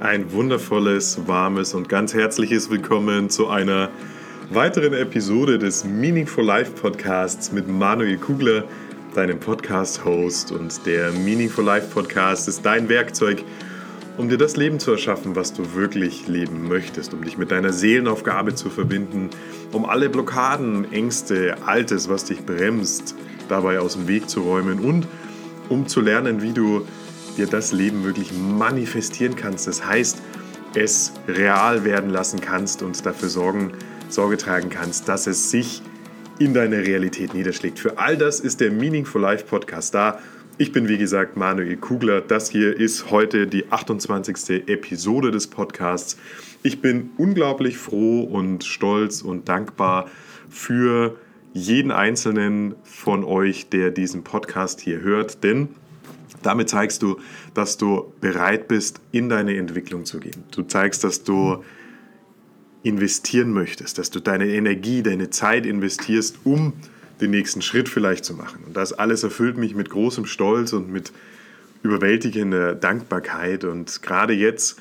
Ein wundervolles, warmes und ganz herzliches Willkommen zu einer weiteren Episode des Meaningful Life Podcasts mit Manuel Kugler, deinem Podcast-Host. Und der Meaningful Life Podcast ist dein Werkzeug, um dir das Leben zu erschaffen, was du wirklich leben möchtest, um dich mit deiner Seelenaufgabe zu verbinden, um alle Blockaden, Ängste, Altes, was dich bremst, dabei aus dem Weg zu räumen und um zu lernen, wie du dir das Leben wirklich manifestieren kannst. Das heißt, es real werden lassen kannst und dafür sorgen, Sorge tragen kannst, dass es sich in deine Realität niederschlägt. Für all das ist der Meaningful Life Podcast da. Ich bin wie gesagt Manuel Kugler. Das hier ist heute die 28. Episode des Podcasts. Ich bin unglaublich froh und stolz und dankbar für jeden einzelnen von euch, der diesen Podcast hier hört, denn damit zeigst du, dass du bereit bist, in deine Entwicklung zu gehen. Du zeigst, dass du investieren möchtest, dass du deine Energie, deine Zeit investierst, um den nächsten Schritt vielleicht zu machen. Und das alles erfüllt mich mit großem Stolz und mit überwältigender Dankbarkeit. Und gerade jetzt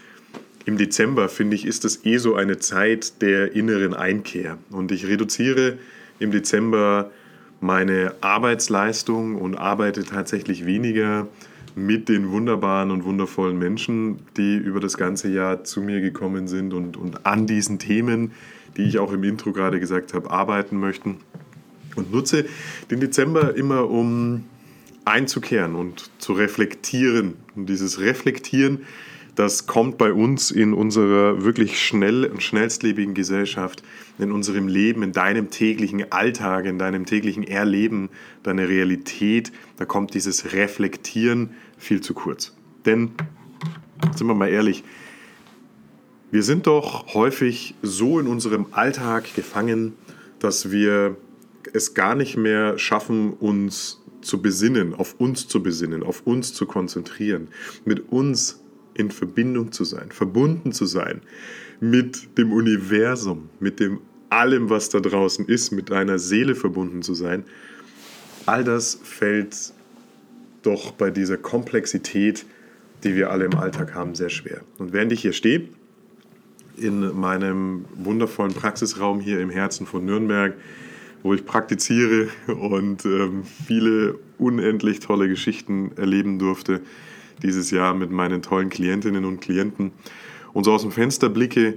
im Dezember, finde ich, ist das eh so eine Zeit der inneren Einkehr. Und ich reduziere im Dezember meine Arbeitsleistung und arbeite tatsächlich weniger mit den wunderbaren und wundervollen Menschen, die über das ganze Jahr zu mir gekommen sind und, und an diesen Themen, die ich auch im Intro gerade gesagt habe, arbeiten möchten. Und nutze den Dezember immer, um einzukehren und zu reflektieren. Und dieses Reflektieren das kommt bei uns in unserer wirklich schnell und schnellstlebigen Gesellschaft, in unserem Leben, in deinem täglichen Alltag, in deinem täglichen Erleben, deine Realität, da kommt dieses Reflektieren viel zu kurz. Denn, sind wir mal ehrlich, wir sind doch häufig so in unserem Alltag gefangen, dass wir es gar nicht mehr schaffen, uns zu besinnen, auf uns zu besinnen, auf uns zu konzentrieren, mit uns in Verbindung zu sein, verbunden zu sein mit dem Universum, mit dem allem, was da draußen ist, mit deiner Seele verbunden zu sein, all das fällt doch bei dieser Komplexität, die wir alle im Alltag haben, sehr schwer. Und während ich hier stehe, in meinem wundervollen Praxisraum hier im Herzen von Nürnberg, wo ich praktiziere und ähm, viele unendlich tolle Geschichten erleben durfte, dieses Jahr mit meinen tollen Klientinnen und Klienten und so aus dem Fenster blicke,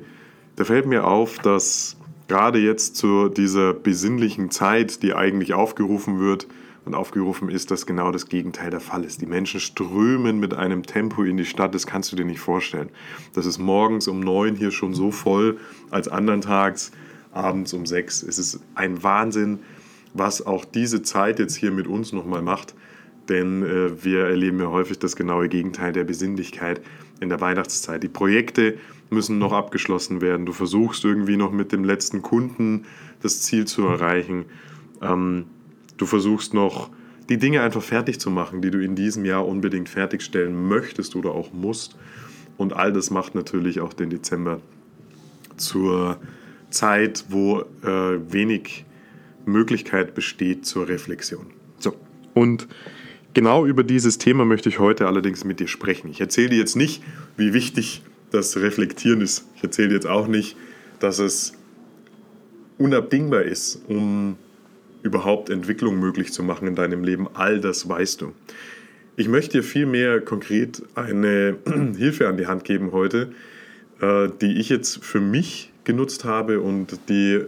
da fällt mir auf, dass gerade jetzt zu dieser besinnlichen Zeit, die eigentlich aufgerufen wird und aufgerufen ist, dass genau das Gegenteil der Fall ist. Die Menschen strömen mit einem Tempo in die Stadt, das kannst du dir nicht vorstellen. Das ist morgens um neun hier schon so voll als anderntags abends um sechs. Es ist ein Wahnsinn, was auch diese Zeit jetzt hier mit uns nochmal macht denn äh, wir erleben ja häufig das genaue Gegenteil der Besinnlichkeit in der Weihnachtszeit. Die Projekte müssen noch abgeschlossen werden. Du versuchst irgendwie noch mit dem letzten Kunden das Ziel zu erreichen. Ähm, du versuchst noch die Dinge einfach fertig zu machen, die du in diesem Jahr unbedingt fertigstellen möchtest oder auch musst. Und all das macht natürlich auch den Dezember zur Zeit, wo äh, wenig Möglichkeit besteht zur Reflexion. So, und Genau über dieses Thema möchte ich heute allerdings mit dir sprechen. Ich erzähle dir jetzt nicht, wie wichtig das Reflektieren ist. Ich erzähle dir jetzt auch nicht, dass es unabdingbar ist, um überhaupt Entwicklung möglich zu machen in deinem Leben. All das weißt du. Ich möchte dir vielmehr konkret eine Hilfe an die Hand geben heute, äh, die ich jetzt für mich genutzt habe und die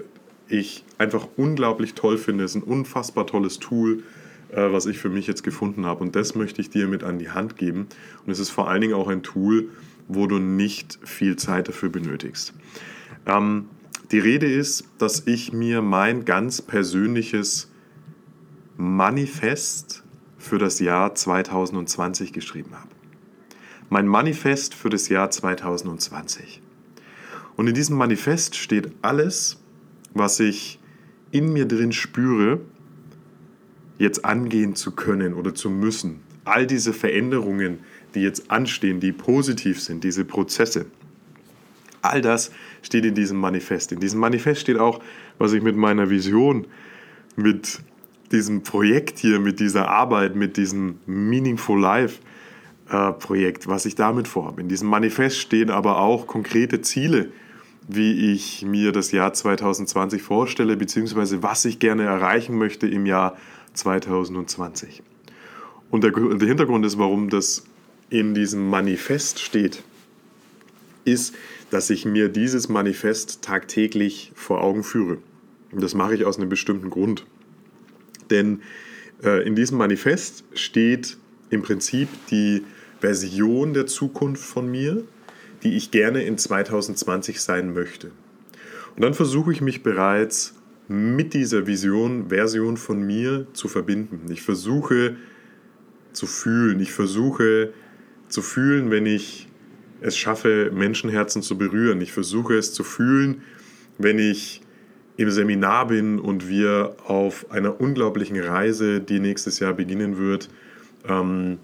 ich einfach unglaublich toll finde. Es ist ein unfassbar tolles Tool äh, was ich für mich jetzt gefunden habe. Und das möchte ich dir mit an die Hand geben. Und es ist vor allen Dingen auch ein Tool, wo du nicht viel Zeit dafür benötigst. Ähm, die Rede ist, dass ich mir mein ganz persönliches Manifest für das Jahr 2020 geschrieben habe. Mein Manifest für das Jahr 2020. Und in diesem Manifest steht alles, was ich in mir drin spüre, jetzt angehen zu können oder zu müssen. All diese Veränderungen, die jetzt anstehen, die positiv sind, diese Prozesse, all das steht in diesem Manifest. In diesem Manifest steht auch, was ich mit meiner Vision, mit diesem Projekt hier, mit dieser Arbeit, mit diesem Meaningful Life äh, Projekt, was ich damit vorhabe. In diesem Manifest stehen aber auch konkrete Ziele, wie ich mir das Jahr 2020 vorstelle, beziehungsweise was ich gerne erreichen möchte im Jahr 2020. Und der, der Hintergrund ist, warum das in diesem Manifest steht, ist, dass ich mir dieses Manifest tagtäglich vor Augen führe. Und das mache ich aus einem bestimmten Grund. Denn äh, in diesem Manifest steht im Prinzip die Version der Zukunft von mir, die ich gerne in 2020 sein möchte. Und dann versuche ich mich bereits mit dieser Vision, Version von mir zu verbinden. Ich versuche zu fühlen. Ich versuche zu fühlen, wenn ich es schaffe, Menschenherzen zu berühren. Ich versuche es zu fühlen, wenn ich im Seminar bin und wir auf einer unglaublichen Reise, die nächstes Jahr beginnen wird, ähm,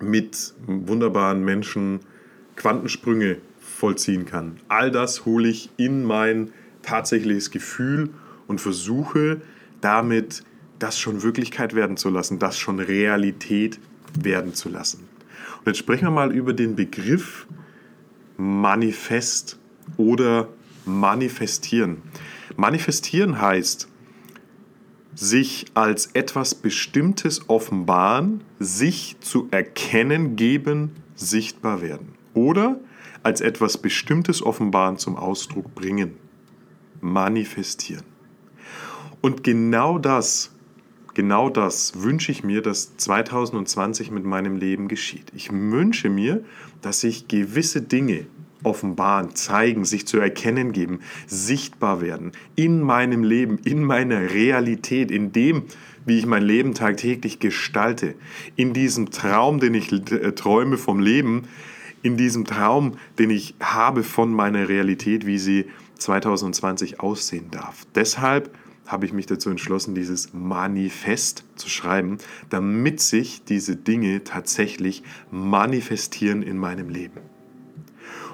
mit wunderbaren Menschen Quantensprünge vollziehen kann. All das hole ich in mein tatsächliches Gefühl und versuche damit das schon Wirklichkeit werden zu lassen, das schon Realität werden zu lassen. Und jetzt sprechen wir mal über den Begriff Manifest oder manifestieren. Manifestieren heißt, sich als etwas Bestimmtes offenbaren, sich zu erkennen geben, sichtbar werden. Oder als etwas Bestimmtes offenbaren, zum Ausdruck bringen. Manifestieren. Und genau das, genau das wünsche ich mir, dass 2020 mit meinem Leben geschieht. Ich wünsche mir, dass sich gewisse Dinge offenbaren, zeigen, sich zu erkennen geben, sichtbar werden in meinem Leben, in meiner Realität, in dem, wie ich mein Leben tagtäglich gestalte, in diesem Traum, den ich äh, träume vom Leben, in diesem Traum, den ich habe von meiner Realität, wie sie 2020 aussehen darf. Deshalb habe ich mich dazu entschlossen, dieses Manifest zu schreiben, damit sich diese Dinge tatsächlich manifestieren in meinem Leben.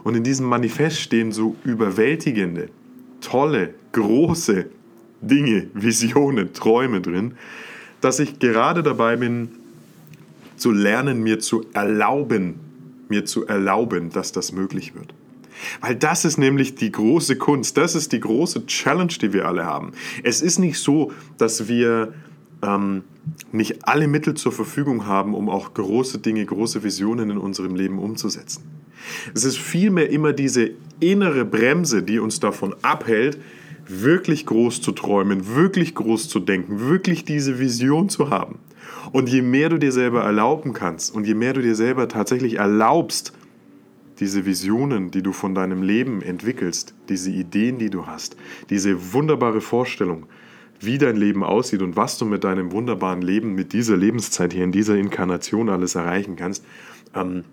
Und in diesem Manifest stehen so überwältigende, tolle, große Dinge, Visionen, Träume drin, dass ich gerade dabei bin, zu lernen, mir zu erlauben, mir zu erlauben, dass das möglich wird. Weil das ist nämlich die große Kunst, das ist die große Challenge, die wir alle haben. Es ist nicht so, dass wir ähm, nicht alle Mittel zur Verfügung haben, um auch große Dinge, große Visionen in unserem Leben umzusetzen. Es ist vielmehr immer diese innere Bremse, die uns davon abhält, wirklich groß zu träumen, wirklich groß zu denken, wirklich diese Vision zu haben. Und je mehr du dir selber erlauben kannst und je mehr du dir selber tatsächlich erlaubst, diese Visionen, die du von deinem Leben entwickelst, diese Ideen, die du hast, diese wunderbare Vorstellung, wie dein Leben aussieht und was du mit deinem wunderbaren Leben, mit dieser Lebenszeit hier, in dieser Inkarnation alles erreichen kannst, ähm,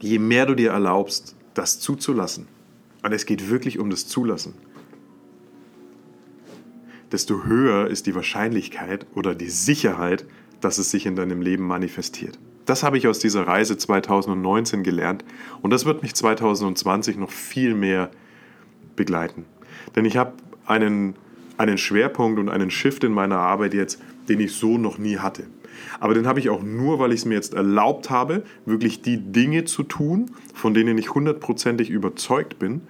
je mehr du dir erlaubst, das zuzulassen, und es geht wirklich um das Zulassen, desto höher ist die Wahrscheinlichkeit oder die Sicherheit, dass es sich in deinem Leben manifestiert. Das habe ich aus dieser Reise 2019 gelernt und das wird mich 2020 noch viel mehr begleiten. Denn ich habe einen, einen Schwerpunkt und einen Shift in meiner Arbeit jetzt, den ich so noch nie hatte. Aber den habe ich auch nur, weil ich es mir jetzt erlaubt habe, wirklich die Dinge zu tun, von denen ich hundertprozentig überzeugt bin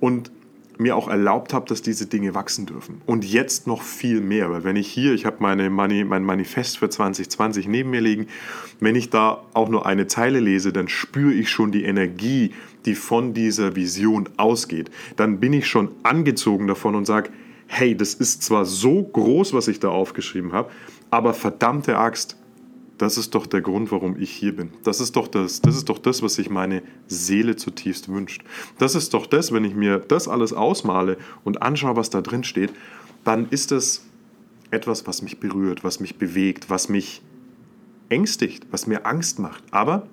und mir auch erlaubt habe, dass diese Dinge wachsen dürfen. Und jetzt noch viel mehr, weil wenn ich hier, ich habe meine Mani, mein Manifest für 2020 neben mir liegen, wenn ich da auch nur eine Zeile lese, dann spüre ich schon die Energie, die von dieser Vision ausgeht. Dann bin ich schon angezogen davon und sage, hey, das ist zwar so groß, was ich da aufgeschrieben habe, aber verdammte Axt, das ist doch der Grund, warum ich hier bin. Das ist doch das, das ist doch das, was sich meine Seele zutiefst wünscht. Das ist doch das, wenn ich mir das alles ausmale und anschaue, was da drin steht, dann ist es etwas, was mich berührt, was mich bewegt, was mich ängstigt, was mir Angst macht, aber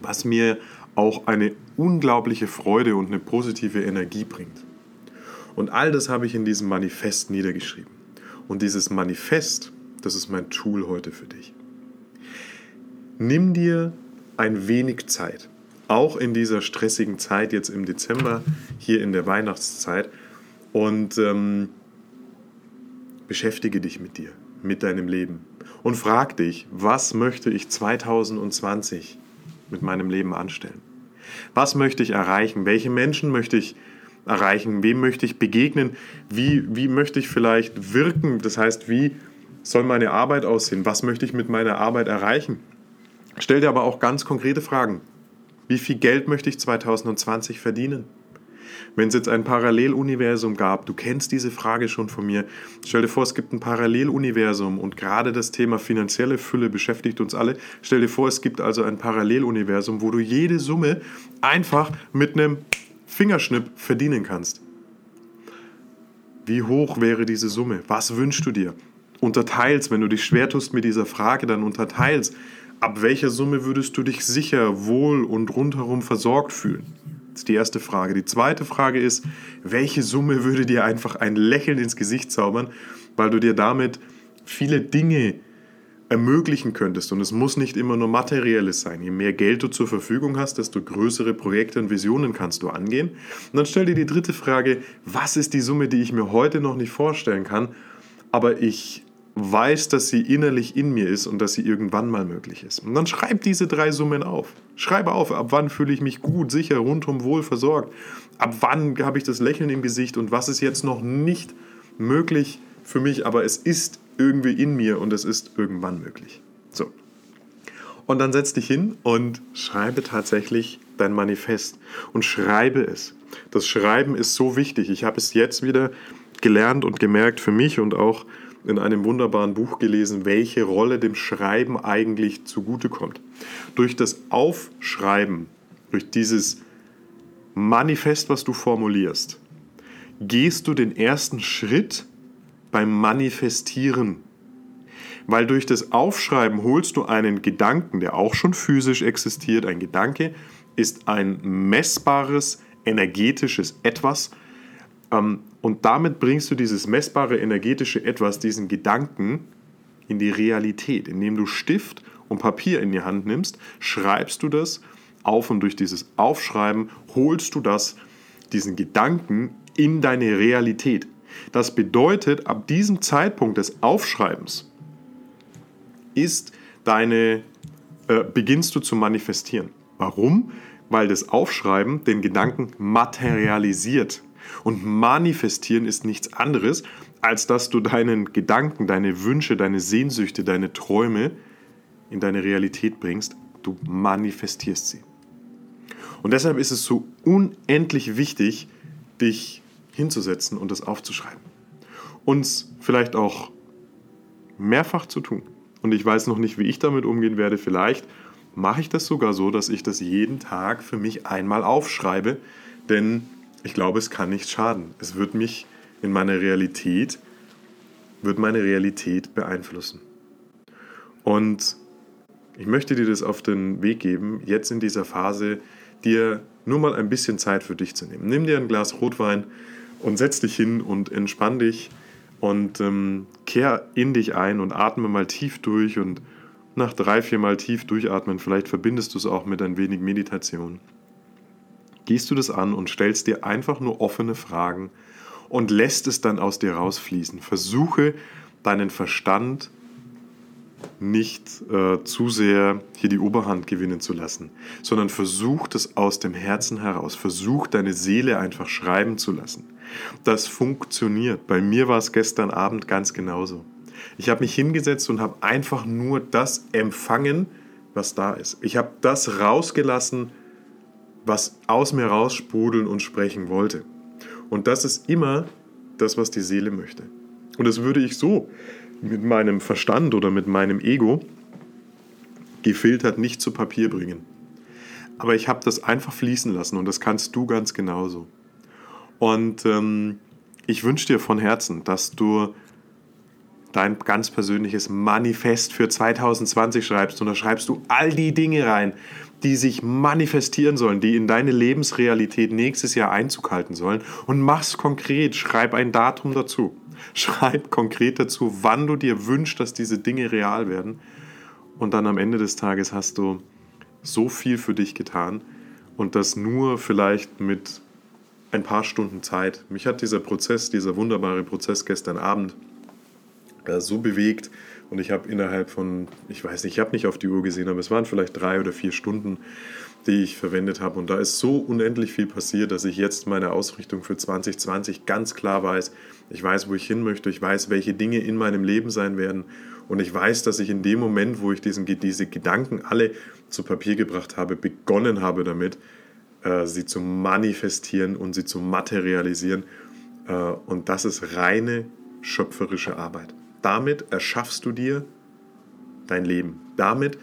was mir auch eine unglaubliche Freude und eine positive Energie bringt. Und all das habe ich in diesem Manifest niedergeschrieben. Und dieses Manifest, das ist mein Tool heute für dich. Nimm dir ein wenig Zeit, auch in dieser stressigen Zeit jetzt im Dezember, hier in der Weihnachtszeit, und ähm, beschäftige dich mit dir, mit deinem Leben und frag dich, was möchte ich 2020 mit meinem Leben anstellen? Was möchte ich erreichen? Welche Menschen möchte ich erreichen? Wem möchte ich begegnen? Wie, wie möchte ich vielleicht wirken? Das heißt, wie soll meine Arbeit aussehen? Was möchte ich mit meiner Arbeit erreichen? Stell dir aber auch ganz konkrete Fragen. Wie viel Geld möchte ich 2020 verdienen? Wenn es jetzt ein Paralleluniversum gab, du kennst diese Frage schon von mir, stell dir vor, es gibt ein Paralleluniversum und gerade das Thema finanzielle Fülle beschäftigt uns alle. Stell dir vor, es gibt also ein Paralleluniversum, wo du jede Summe einfach mit einem Fingerschnipp verdienen kannst. Wie hoch wäre diese Summe? Was wünschst du dir? Unterteils, wenn du dich schwer tust mit dieser Frage, dann unterteils. Ab welcher Summe würdest du dich sicher, wohl und rundherum versorgt fühlen? Das ist die erste Frage. Die zweite Frage ist, welche Summe würde dir einfach ein Lächeln ins Gesicht zaubern, weil du dir damit viele Dinge ermöglichen könntest. Und es muss nicht immer nur materielles sein. Je mehr Geld du zur Verfügung hast, desto größere Projekte und Visionen kannst du angehen. Und dann stell dir die dritte Frage, was ist die Summe, die ich mir heute noch nicht vorstellen kann, aber ich weiß, dass sie innerlich in mir ist und dass sie irgendwann mal möglich ist. Und dann schreib diese drei Summen auf. Schreibe auf, ab wann fühle ich mich gut, sicher, rundum wohl versorgt. Ab wann habe ich das Lächeln im Gesicht und was ist jetzt noch nicht möglich für mich, aber es ist irgendwie in mir und es ist irgendwann möglich. So. Und dann setz dich hin und schreibe tatsächlich dein Manifest und schreibe es. Das Schreiben ist so wichtig. Ich habe es jetzt wieder gelernt und gemerkt für mich und auch in einem wunderbaren Buch gelesen, welche Rolle dem Schreiben eigentlich zugutekommt. Durch das Aufschreiben, durch dieses Manifest, was du formulierst, gehst du den ersten Schritt beim Manifestieren. Weil durch das Aufschreiben holst du einen Gedanken, der auch schon physisch existiert. Ein Gedanke ist ein messbares, energetisches Etwas, und damit bringst du dieses messbare energetische Etwas, diesen Gedanken in die Realität. Indem du Stift und Papier in die Hand nimmst, schreibst du das auf und durch dieses Aufschreiben holst du das, diesen Gedanken in deine Realität. Das bedeutet, ab diesem Zeitpunkt des Aufschreibens ist deine, äh, beginnst du zu manifestieren. Warum? Weil das Aufschreiben den Gedanken materialisiert. Und manifestieren ist nichts anderes, als dass du deinen Gedanken, deine Wünsche, deine Sehnsüchte, deine Träume in deine Realität bringst. Du manifestierst sie. Und deshalb ist es so unendlich wichtig, dich hinzusetzen und das aufzuschreiben. Uns vielleicht auch mehrfach zu tun. Und ich weiß noch nicht, wie ich damit umgehen werde. Vielleicht mache ich das sogar so, dass ich das jeden Tag für mich einmal aufschreibe. Denn ich glaube, es kann nicht schaden. Es wird mich in meiner Realität, wird meine Realität beeinflussen. Und ich möchte dir das auf den Weg geben, jetzt in dieser Phase, dir nur mal ein bisschen Zeit für dich zu nehmen. Nimm dir ein Glas Rotwein und setz dich hin und entspann dich und ähm, kehr in dich ein und atme mal tief durch und nach drei, vier Mal tief durchatmen, vielleicht verbindest du es auch mit ein wenig Meditation gehst du das an und stellst dir einfach nur offene Fragen und lässt es dann aus dir rausfließen. Versuche deinen Verstand nicht äh, zu sehr hier die Oberhand gewinnen zu lassen, sondern versuch das aus dem Herzen heraus. Versuch deine Seele einfach schreiben zu lassen. Das funktioniert. Bei mir war es gestern Abend ganz genauso. Ich habe mich hingesetzt und habe einfach nur das empfangen, was da ist. Ich habe das rausgelassen, was aus mir raussprudeln und sprechen wollte. Und das ist immer das, was die Seele möchte. Und das würde ich so mit meinem Verstand oder mit meinem Ego gefiltert nicht zu Papier bringen. Aber ich habe das einfach fließen lassen und das kannst du ganz genauso. Und ähm, ich wünsche dir von Herzen, dass du dein ganz persönliches Manifest für 2020 schreibst und da schreibst du all die Dinge rein, die sich manifestieren sollen, die in deine Lebensrealität nächstes Jahr Einzug halten sollen. Und mach's konkret, schreib ein Datum dazu. Schreib konkret dazu, wann du dir wünschst, dass diese Dinge real werden. Und dann am Ende des Tages hast du so viel für dich getan und das nur vielleicht mit ein paar Stunden Zeit. Mich hat dieser Prozess, dieser wunderbare Prozess gestern Abend äh, so bewegt Und ich habe innerhalb von, ich weiß nicht, ich habe nicht auf die Uhr gesehen, aber es waren vielleicht drei oder vier Stunden, die ich verwendet habe. Und da ist so unendlich viel passiert, dass ich jetzt meine Ausrichtung für 2020 ganz klar weiß. Ich weiß, wo ich hin möchte. Ich weiß, welche Dinge in meinem Leben sein werden. Und ich weiß, dass ich in dem Moment, wo ich diesen, diese Gedanken alle zu Papier gebracht habe, begonnen habe damit, äh, sie zu manifestieren und sie zu materialisieren. Äh, und das ist reine schöpferische Arbeit. Damit erschaffst du dir dein Leben. Damit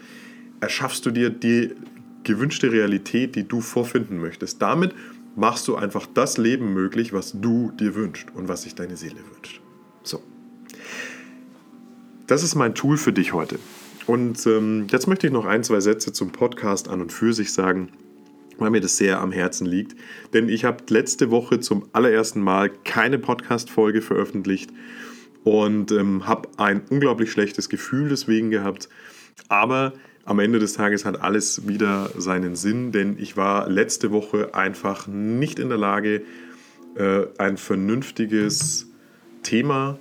erschaffst du dir die gewünschte Realität, die du vorfinden möchtest. Damit machst du einfach das Leben möglich, was du dir wünschst und was sich deine Seele wünscht. So. Das ist mein Tool für dich heute. Und ähm, jetzt möchte ich noch ein, zwei Sätze zum Podcast an und für sich sagen, weil mir das sehr am Herzen liegt. Denn ich habe letzte Woche zum allerersten Mal keine Podcast-Folge veröffentlicht und ähm, habe ein unglaublich schlechtes Gefühl deswegen gehabt. Aber am Ende des Tages hat alles wieder seinen Sinn, denn ich war letzte Woche einfach nicht in der Lage, äh, ein vernünftiges Thema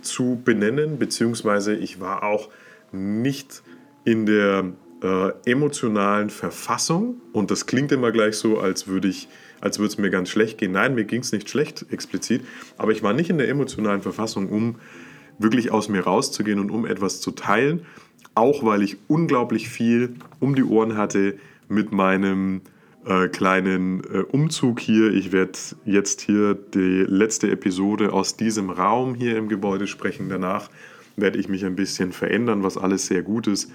zu benennen, beziehungsweise ich war auch nicht in der äh, emotionalen Verfassung und das klingt immer gleich so, als würde ich als würde es mir ganz schlecht gehen. Nein, mir ging es nicht schlecht explizit, aber ich war nicht in der emotionalen Verfassung, um wirklich aus mir rauszugehen und um etwas zu teilen, auch weil ich unglaublich viel um die Ohren hatte mit meinem äh, kleinen äh, Umzug hier. Ich werde jetzt hier die letzte Episode aus diesem Raum hier im Gebäude sprechen. Danach werde ich mich ein bisschen verändern, was alles sehr gut ist.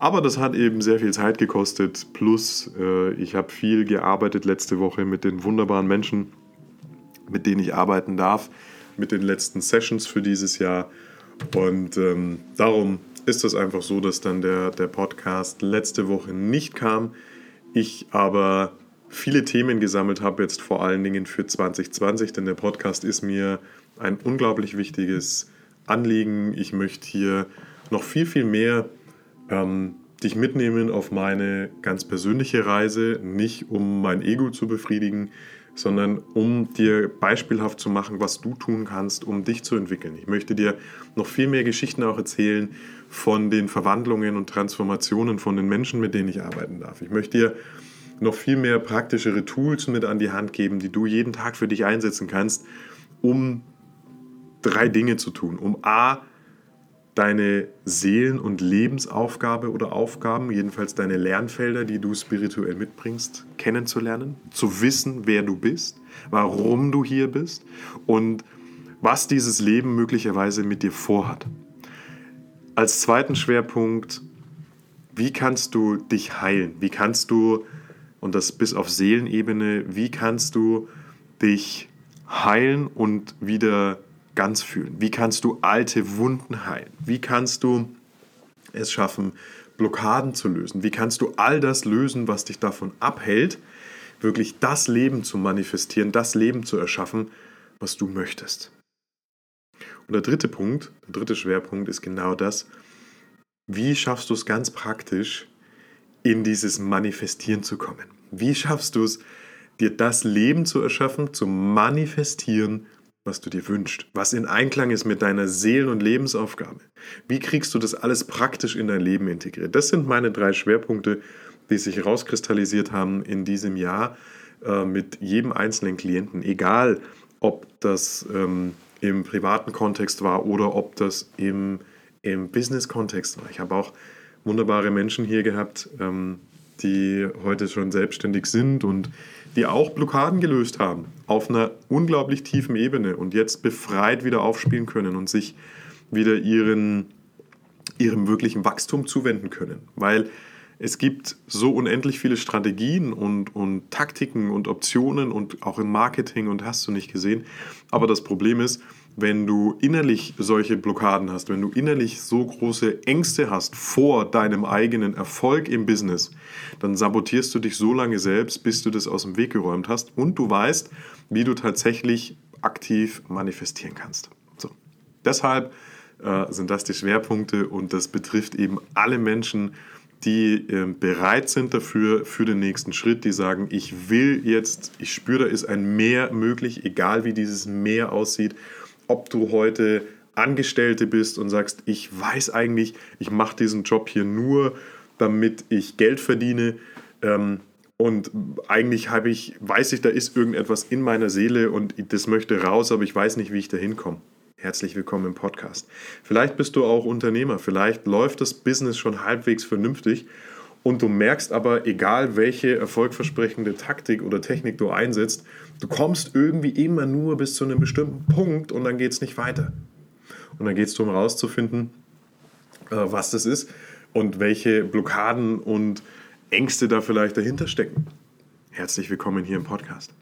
Aber das hat eben sehr viel Zeit gekostet. Plus, äh, ich habe viel gearbeitet letzte Woche mit den wunderbaren Menschen, mit denen ich arbeiten darf, mit den letzten Sessions für dieses Jahr. Und ähm, darum ist es einfach so, dass dann der, der Podcast letzte Woche nicht kam. Ich aber viele Themen gesammelt habe, jetzt vor allen Dingen für 2020, denn der Podcast ist mir ein unglaublich wichtiges Anliegen. Ich möchte hier noch viel, viel mehr ähm, dich mitnehmen auf meine ganz persönliche Reise, nicht um mein Ego zu befriedigen, sondern um dir beispielhaft zu machen, was du tun kannst, um dich zu entwickeln. Ich möchte dir noch viel mehr Geschichten auch erzählen von den Verwandlungen und Transformationen von den Menschen, mit denen ich arbeiten darf. Ich möchte dir noch viel mehr praktischere Tools mit an die Hand geben, die du jeden Tag für dich einsetzen kannst, um drei Dinge zu tun. Um A, deine Seelen- und Lebensaufgabe oder Aufgaben, jedenfalls deine Lernfelder, die du spirituell mitbringst, kennenzulernen, zu wissen, wer du bist, warum du hier bist und was dieses Leben möglicherweise mit dir vorhat. Als zweiten Schwerpunkt, wie kannst du dich heilen? Wie kannst du, und das bis auf Seelenebene, wie kannst du dich heilen und wieder ganz fühlen? Wie kannst du alte Wunden heilen? Wie kannst du es schaffen, Blockaden zu lösen? Wie kannst du all das lösen, was dich davon abhält, wirklich das Leben zu manifestieren, das Leben zu erschaffen, was du möchtest? Und der dritte Punkt, der dritte Schwerpunkt ist genau das. Wie schaffst du es ganz praktisch, in dieses Manifestieren zu kommen? Wie schaffst du es, dir das Leben zu erschaffen, zu manifestieren, was du dir wünschst, was in Einklang ist mit deiner Seelen- und Lebensaufgabe. Wie kriegst du das alles praktisch in dein Leben integriert? Das sind meine drei Schwerpunkte, die sich herauskristallisiert haben in diesem Jahr äh, mit jedem einzelnen Klienten, egal ob das ähm, im privaten Kontext war oder ob das im, im Business-Kontext war. Ich habe auch wunderbare Menschen hier gehabt, ähm, die heute schon selbstständig sind und die auch Blockaden gelöst haben auf einer unglaublich tiefen Ebene und jetzt befreit wieder aufspielen können und sich wieder ihren, ihrem wirklichen Wachstum zuwenden können. Weil es gibt so unendlich viele Strategien und, und Taktiken und Optionen und auch im Marketing und hast du nicht gesehen. Aber das Problem ist, wenn du innerlich solche Blockaden hast, wenn du innerlich so große Ängste hast vor deinem eigenen Erfolg im Business, dann sabotierst du dich so lange selbst, bis du das aus dem Weg geräumt hast und du weißt, wie du tatsächlich aktiv manifestieren kannst. So. Deshalb äh, sind das die Schwerpunkte und das betrifft eben alle Menschen, die äh, bereit sind dafür, für den nächsten Schritt, die sagen, ich will jetzt, ich spüre, da ist ein Mehr möglich, egal wie dieses Mehr aussieht ob du heute Angestellte bist und sagst, ich weiß eigentlich, ich mache diesen Job hier nur, damit ich Geld verdiene. Ähm, und eigentlich habe ich, weiß ich, da ist irgendetwas in meiner Seele und das möchte raus, aber ich weiß nicht, wie ich da hinkomme. Herzlich willkommen im Podcast. Vielleicht bist du auch Unternehmer, vielleicht läuft das Business schon halbwegs vernünftig und du merkst aber, egal welche erfolgversprechende Taktik oder Technik du einsetzt, du kommst irgendwie immer nur bis zu einem bestimmten Punkt und dann geht es nicht weiter. Und dann geht es darum herauszufinden, äh, was das ist und welche Blockaden und Ängste da vielleicht dahinter stecken. Herzlich willkommen hier im Podcast.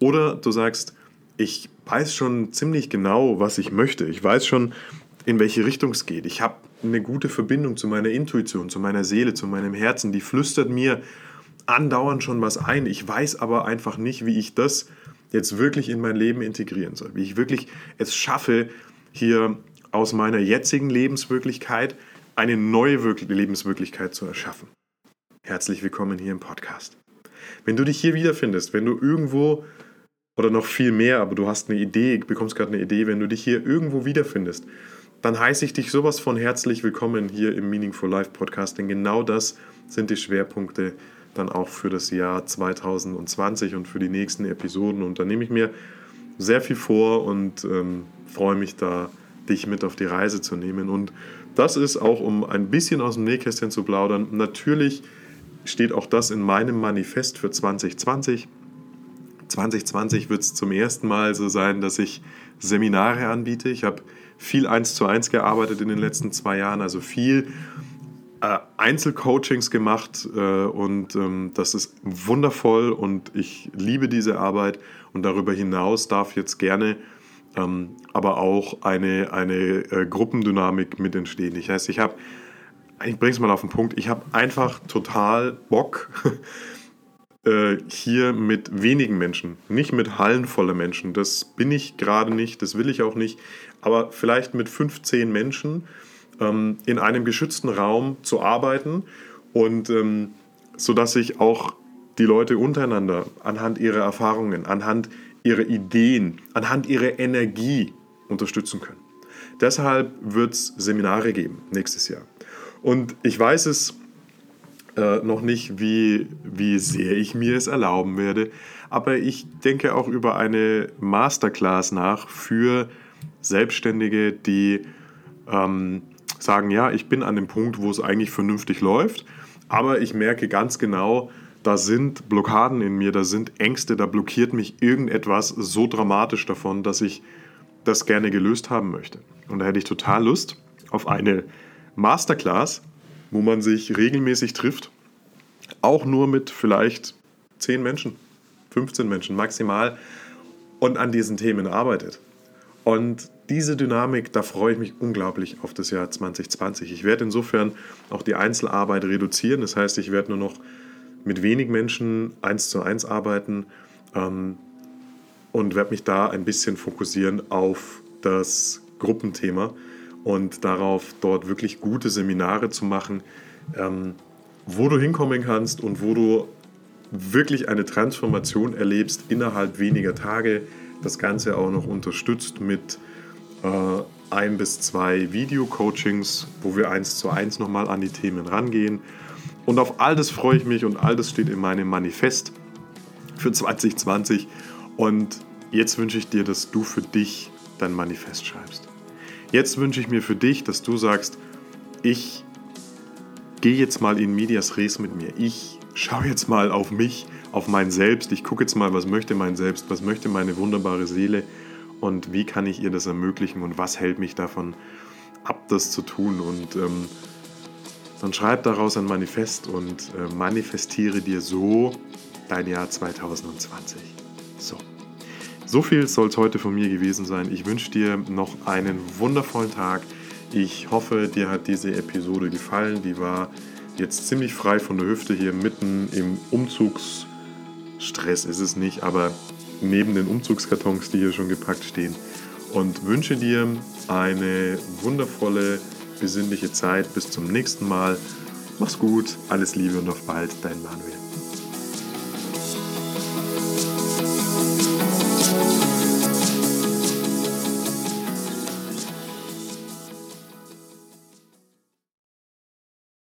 Oder du sagst, ich weiß schon ziemlich genau, was ich möchte. Ich weiß schon, in welche Richtung es geht. Ich habe eine gute Verbindung zu meiner Intuition, zu meiner Seele, zu meinem Herzen. Die flüstert mir andauernd schon was ein. Ich weiß aber einfach nicht, wie ich das jetzt wirklich in mein Leben integrieren soll. Wie ich wirklich es schaffe, hier aus meiner jetzigen Lebenswirklichkeit eine neue Lebenswirklichkeit zu erschaffen. Herzlich willkommen hier im Podcast. Wenn du dich hier wiederfindest, wenn du irgendwo oder noch viel mehr, aber du hast eine Idee, bekommst gerade eine Idee, wenn du dich hier irgendwo wiederfindest, dann heiße ich dich sowas von herzlich willkommen hier im Meaningful Life Podcast, denn genau das sind die Schwerpunkte dann auch für das Jahr 2020 und für die nächsten Episoden. Und da nehme ich mir sehr viel vor und ähm, freue mich da, dich mit auf die Reise zu nehmen. Und das ist auch, um ein bisschen aus dem Nähkästchen zu plaudern, natürlich steht auch das in meinem Manifest für 2020. 2020 wird es zum ersten Mal so sein, dass ich Seminare anbiete. Ich habe viel eins zu eins gearbeitet in den letzten zwei Jahren, also viel äh, Einzelcoachings gemacht äh, und ähm, das ist wundervoll und ich liebe diese Arbeit und darüber hinaus darf jetzt gerne ähm, aber auch eine, eine äh, Gruppendynamik mit entstehen. Ich heißt, ich habe, ich bringe es mal auf den Punkt, ich habe einfach total Bock, äh, hier mit wenigen Menschen, nicht mit Hallen voller Menschen. Das bin ich gerade nicht, das will ich auch nicht, aber vielleicht mit 15 Menschen ähm, in einem geschützten Raum zu arbeiten und ähm, sodass sich auch die Leute untereinander anhand ihrer Erfahrungen, anhand ihrer Ideen, anhand ihrer Energie unterstützen können. Deshalb wird es Seminare geben nächstes Jahr. Und ich weiß es äh, noch nicht, wie, wie sehr ich mir es erlauben werde, aber ich denke auch über eine Masterclass nach für Selbstständige, die ähm, sagen, ja, ich bin an dem Punkt, wo es eigentlich vernünftig läuft, aber ich merke ganz genau, da sind Blockaden in mir, da sind Ängste, da blockiert mich irgendetwas so dramatisch davon, dass ich das gerne gelöst haben möchte. Und da hätte ich total Lust auf eine Masterclass, wo man sich regelmäßig trifft, auch nur mit vielleicht 10 Menschen, 15 Menschen maximal und an diesen Themen arbeitet. Und diese Dynamik, da freue ich mich unglaublich auf das Jahr 2020. Ich werde insofern auch die Einzelarbeit reduzieren. Das heißt, ich werde nur noch mit wenig Menschen eins zu eins arbeiten ähm, und werde mich da ein bisschen fokussieren auf das Gruppenthema und darauf, dort wirklich gute Seminare zu machen, ähm, wo du hinkommen kannst und wo du wirklich eine Transformation erlebst innerhalb weniger Tage. Das Ganze auch noch unterstützt mit äh, ein bis zwei Video-Coachings, wo wir eins zu eins nochmal an die Themen rangehen. Und auf all das freue ich mich und all das steht in meinem Manifest für 2020. Und jetzt wünsche ich dir, dass du für dich dein Manifest schreibst. Jetzt wünsche ich mir für dich, dass du sagst, ich gehe jetzt mal in Medias Res mit mir. Ich schaue jetzt mal auf mich, auf mein Selbst. Ich gucke jetzt mal, was möchte mein Selbst, was möchte meine wunderbare Seele und wie kann ich ihr das ermöglichen und was hält mich davon ab, das zu tun. Und ähm, dann schreib daraus ein Manifest und äh, manifestiere dir so dein Jahr 2020. So. So viel soll es heute von mir gewesen sein. Ich wünsche dir noch einen wundervollen Tag. Ich hoffe, dir hat diese Episode gefallen. Die war jetzt ziemlich frei von der Hüfte hier mitten im Umzugsstress ist es nicht, aber neben den Umzugskartons, die hier schon gepackt stehen. Und wünsche dir eine wundervolle besinnliche Zeit. Bis zum nächsten Mal. Mach's gut, alles Liebe und auf bald, dein Manuel.